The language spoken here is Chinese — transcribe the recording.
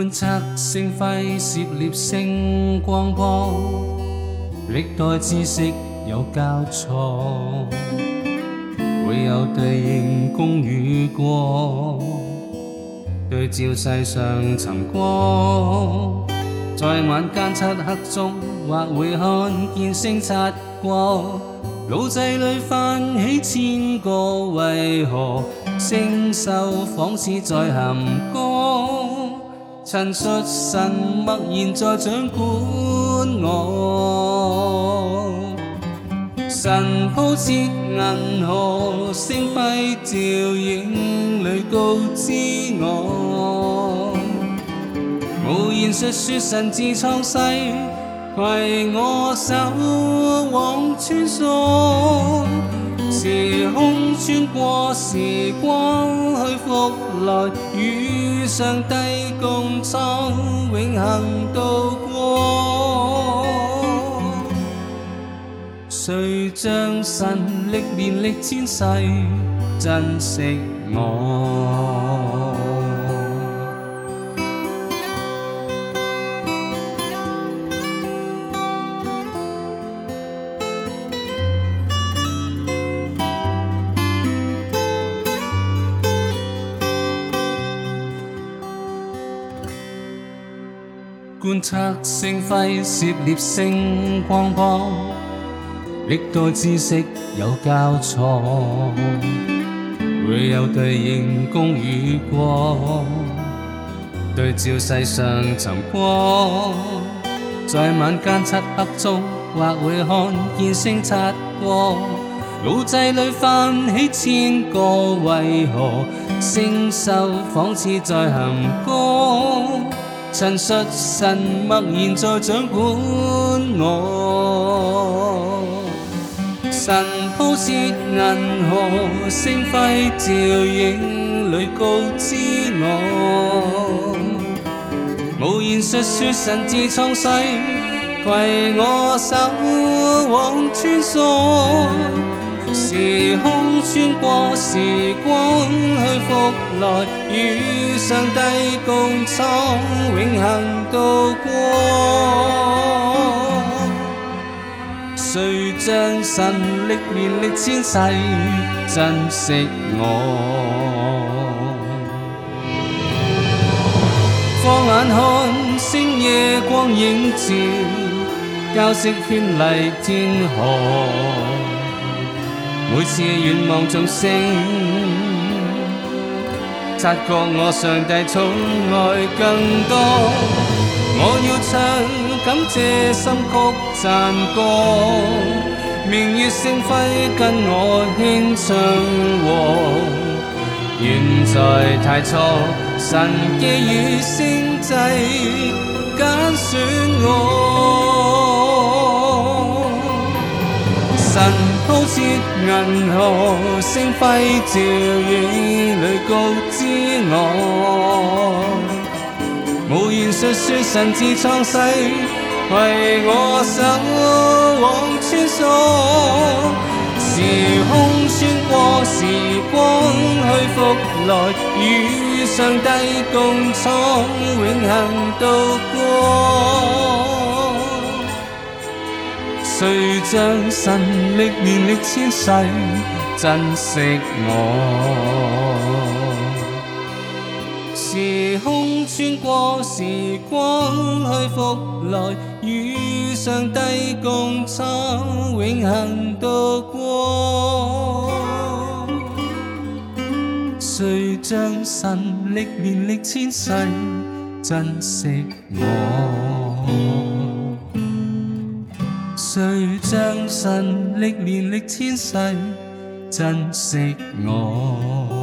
观测星辉，涉猎星光波，历代知识有交错，会有对应功与过，对照世上尘光。在晚间漆黑中，或会看见星擦过，脑际里泛起千个为何？星宿仿似在含歌。陳述神默然在掌管我，神鋪設銀河，星輝照影裏告知我。無言述說神自創世，為我守往穿梭時空。穿过时光去复来，与上帝共撑永恒度过。谁将神力年历千世，珍惜我。观测星辉，涉猎星光波，历代知识有交错，会有对应功与过，对照世上寻光，在晚间漆黑中，或会看见星擦过，脑际里泛起千个为何，星宿仿似在含歌。陈述神默然在掌管我，神铺设银河星辉，照影里告知我，无言述说神至创世，携我手往穿梭。时空穿过时光去复来，与上帝共闯永恒度光。谁将神力绵力千世珍惜我？放眼看星夜光影照，交织圈丽天河。每次願望仲升，察覺我上帝寵愛更多。我要唱感謝心曲讚歌，明月星輝跟我輕唱和。遠在太初，神寄予星際揀選我。说银河星辉照影里告知我，无言述说神志创世，为我手往穿梭，时空穿过时光去复来，与上帝共闯永恒度过。谁将神历年历千世，珍惜我？时空穿过时光去复来，与上帝共撑永恒度过。谁将神历年历千世，珍惜我？谁将身历年历千世，珍惜我。